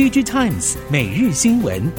DigiTimes 每日新闻。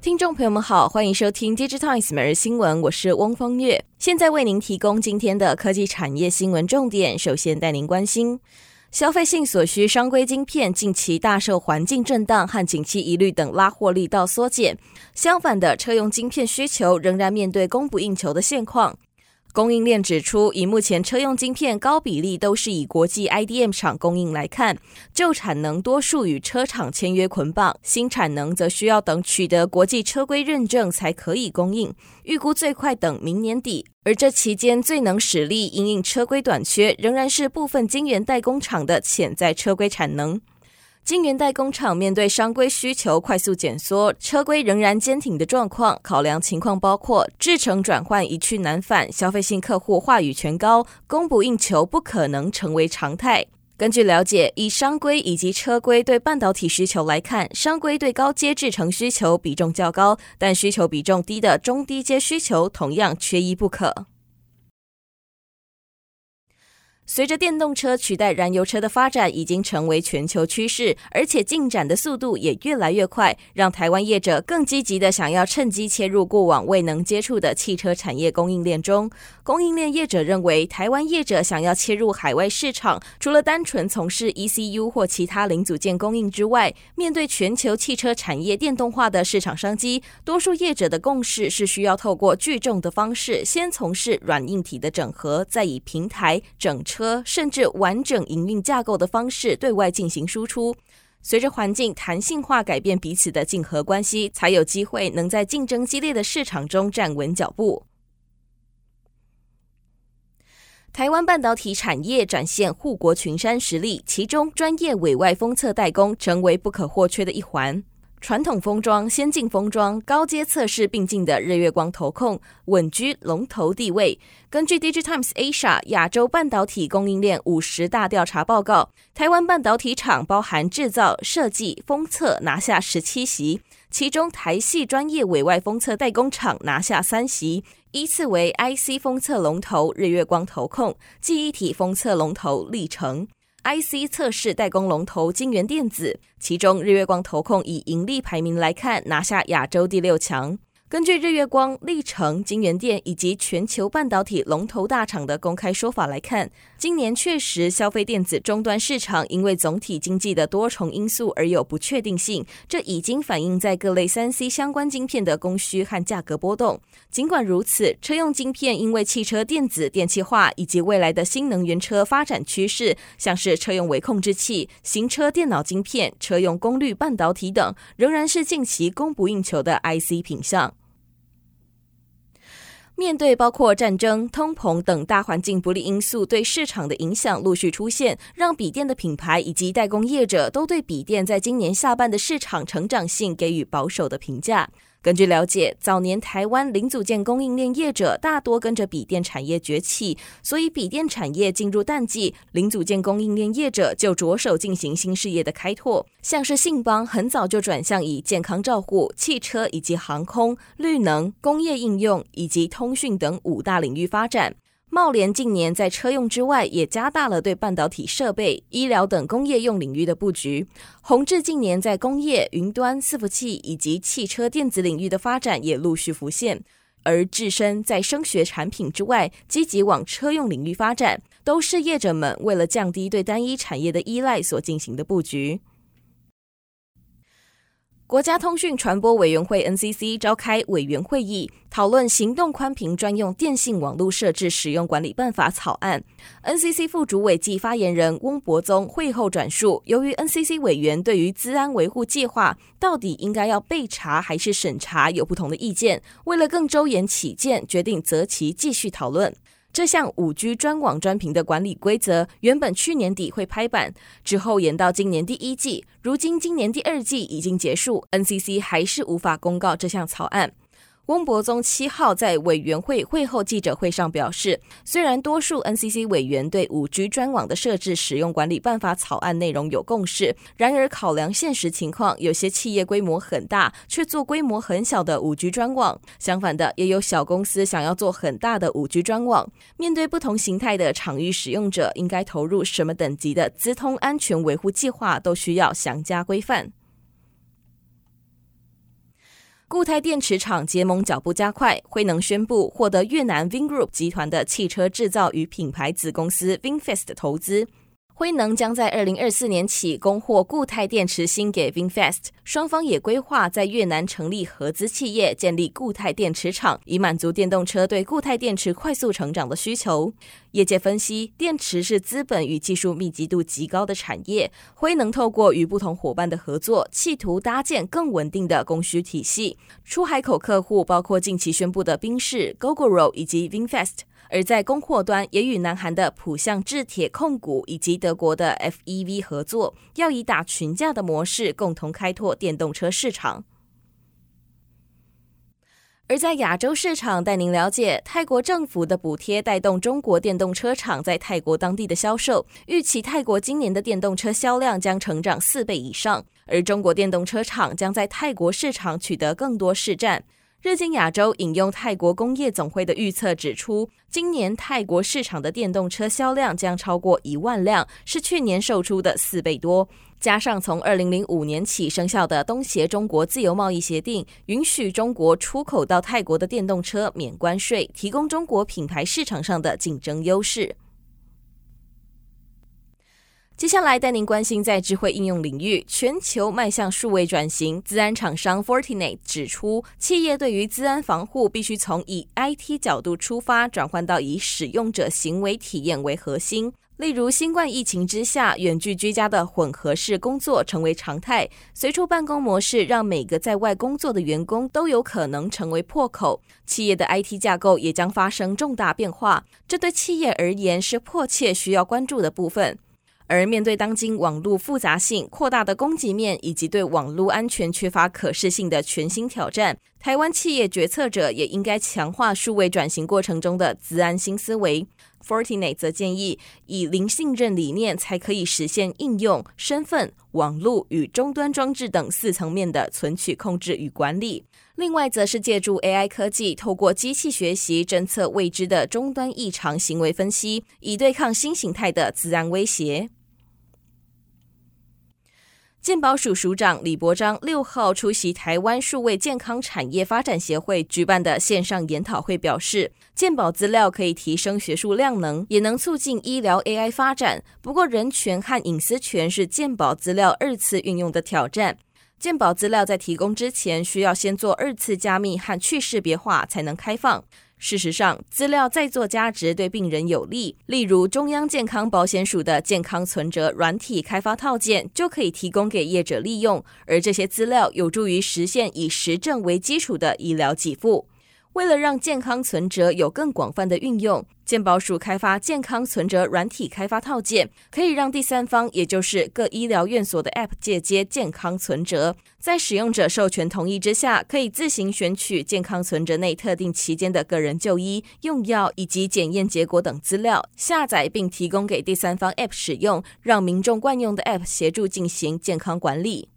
听众朋友们好，欢迎收听 DigiTimes 每日新闻，我是翁方月，现在为您提供今天的科技产业新闻重点。首先带您关心。消费性所需商规晶片近期大受环境震荡和景气疑虑等拉货力道缩减，相反的，车用晶片需求仍然面对供不应求的现况。供应链指出，以目前车用晶片高比例都是以国际 IDM 厂供应来看，旧产能多数与车厂签约捆绑，新产能则需要等取得国际车规认证才可以供应，预估最快等明年底。而这期间最能使力因应车规短缺，仍然是部分晶圆代工厂的潜在车规产能。晶圆代工厂面对商规需求快速减缩，车规仍然坚挺的状况，考量情况包括制程转换一去难返，消费性客户话语权高，供不应求不可能成为常态。根据了解，以商规以及车规对半导体需求来看，商规对高阶制程需求比重较高，但需求比重低的中低阶需求同样缺一不可。随着电动车取代燃油车的发展已经成为全球趋势，而且进展的速度也越来越快，让台湾业者更积极的想要趁机切入过往未能接触的汽车产业供应链中。供应链业者认为，台湾业者想要切入海外市场，除了单纯从事 ECU 或其他零组件供应之外，面对全球汽车产业电动化的市场商机，多数业者的共识是需要透过聚众的方式，先从事软硬体的整合，再以平台整车。车甚至完整营运架构的方式对外进行输出，随着环境弹性化改变彼此的竞合关系，才有机会能在竞争激烈的市场中站稳脚步。台湾半导体产业展现护国群山实力，其中专业委外封测代工成为不可或缺的一环。传统封装、先进封装、高阶测试并进的日月光投控稳居龙头地位。根据 DigiTimes Asia 亚洲半导体供应链五十大调查报告，台湾半导体厂包含制造、设计、封测拿下十七席，其中台系专业委外封测代工厂拿下三席，依次为 IC 封测龙头日月光投控、记忆体封测龙头力成。IC 测试代工龙头金源电子，其中日月光投控以盈利排名来看，拿下亚洲第六强。根据日月光、力成、晶圆电以及全球半导体龙头大厂的公开说法来看，今年确实消费电子终端市场因为总体经济的多重因素而有不确定性，这已经反映在各类三 C 相关晶片的供需和价格波动。尽管如此，车用晶片因为汽车电子电气化以及未来的新能源车发展趋势，像是车用微控制器、行车电脑晶片、车用功率半导体等，仍然是近期供不应求的 IC 品项。面对包括战争、通膨等大环境不利因素对市场的影响陆续出现，让笔电的品牌以及代工业者都对笔电在今年下半的市场成长性给予保守的评价。根据了解，早年台湾零组件供应链业者大多跟着笔电产业崛起，所以笔电产业进入淡季，零组件供应链业者就着手进行新事业的开拓。像是信邦很早就转向以健康照护、汽车以及航空、绿能、工业应用以及通讯等五大领域发展。茂联近年在车用之外，也加大了对半导体设备、医疗等工业用领域的布局。宏志近年在工业、云端、伺服器以及汽车电子领域的发展也陆续浮现。而智深在声学产品之外，积极往车用领域发展，都是业者们为了降低对单一产业的依赖所进行的布局。国家通讯传播委员会 NCC 召开委员会议，讨论《行动宽频专用电信网络设置使用管理办法》草案。NCC 副主委暨发言人翁博宗会后转述，由于 NCC 委员对于资安维护计划到底应该要备查还是审查有不同的意见，为了更周延起见，决定择期继续讨论。这项五 G 专网专频的管理规则原本去年底会拍板，之后延到今年第一季，如今今年第二季已经结束，NCC 还是无法公告这项草案。翁博宗七号在委员会会后记者会上表示，虽然多数 NCC 委员对五 G 专网的设置使用管理办法草案内容有共识，然而考量现实情况，有些企业规模很大，却做规模很小的五 G 专网；相反的，也有小公司想要做很大的五 G 专网。面对不同形态的场域使用者，应该投入什么等级的资通安全维护计划，都需要详加规范。固态电池厂结盟脚步加快，辉能宣布获得越南 Vingroup 集团的汽车制造与品牌子公司 VinFast 投资。辉能将在二零二四年起供货固态电池芯给 VinFast，双方也规划在越南成立合资企业，建立固态电池厂，以满足电动车对固态电池快速成长的需求。业界分析，电池是资本与技术密集度极高的产业，辉能透过与不同伙伴的合作，企图搭建更稳定的供需体系。出海口客户包括近期宣布的宾士、Gogoro 以及 VinFast。而在供货端，也与南韩的浦项制铁控股以及德国的 FEV 合作，要以打群架的模式，共同开拓电动车市场。而在亚洲市场，带您了解泰国政府的补贴带动中国电动车厂在泰国当地的销售，预期泰国今年的电动车销量将成长四倍以上，而中国电动车厂将在泰国市场取得更多市占。日经亚洲引用泰国工业总会的预测指出，今年泰国市场的电动车销量将超过一万辆，是去年售出的四倍多。加上从二零零五年起生效的东协中国自由贸易协定，允许中国出口到泰国的电动车免关税，提供中国品牌市场上的竞争优势。接下来带您关心，在智慧应用领域，全球迈向数位转型。资安厂商 Fortinet 指出，企业对于资安防护必须从以 IT 角度出发，转换到以使用者行为体验为核心。例如，新冠疫情之下，远距居家的混合式工作成为常态，随处办公模式让每个在外工作的员工都有可能成为破口，企业的 IT 架构也将发生重大变化。这对企业而言是迫切需要关注的部分。而面对当今网络复杂性扩大的攻击面，以及对网络安全缺乏可视性的全新挑战，台湾企业决策者也应该强化数位转型过程中的资安新思维。Fortinet 则建议，以零信任理念才可以实现应用、身份、网络与终端装置等四层面的存取控制与管理。另外，则是借助 AI 科技，透过机器学习侦测未知的终端异常行为分析，以对抗新形态的资安威胁。健保署署长李伯章六号出席台湾数位健康产业发展协会举办的线上研讨会，表示，健保资料可以提升学术量能，也能促进医疗 AI 发展。不过，人权和隐私权是健保资料二次运用的挑战。健保资料在提供之前，需要先做二次加密和去识别化，才能开放。事实上，资料再做价值对病人有利。例如，中央健康保险署的健康存折软体开发套件就可以提供给业者利用，而这些资料有助于实现以实证为基础的医疗给付。为了让健康存折有更广泛的运用，健保署开发健康存折软体开发套件，可以让第三方，也就是各医疗院所的 App 借接健康存折，在使用者授权同意之下，可以自行选取健康存折内特定期间的个人就医、用药以及检验结果等资料，下载并提供给第三方 App 使用，让民众惯用的 App 协助进行健康管理。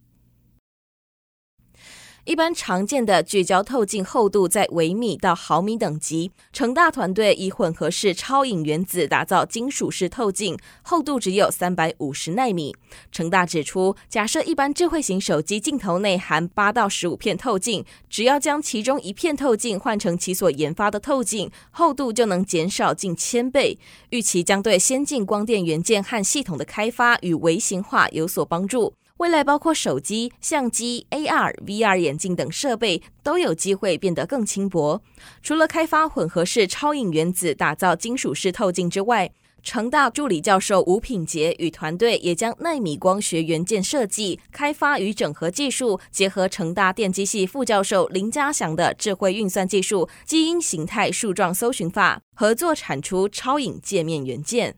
一般常见的聚焦透镜厚度在微米到毫米等级，成大团队以混合式超影原子打造金属式透镜，厚度只有三百五十纳米。成大指出，假设一般智慧型手机镜头内含八到十五片透镜，只要将其中一片透镜换成其所研发的透镜，厚度就能减少近千倍。预期将对先进光电元件和系统的开发与微型化有所帮助。未来包括手机、相机、AR、VR 眼镜等设备都有机会变得更轻薄。除了开发混合式超影原子打造金属式透镜之外，成大助理教授吴品杰与团队也将奈米光学元件设计、开发与整合技术结合成大电机系副教授林家祥的智慧运算技术——基因形态树状搜寻法，合作产出超影界面元件。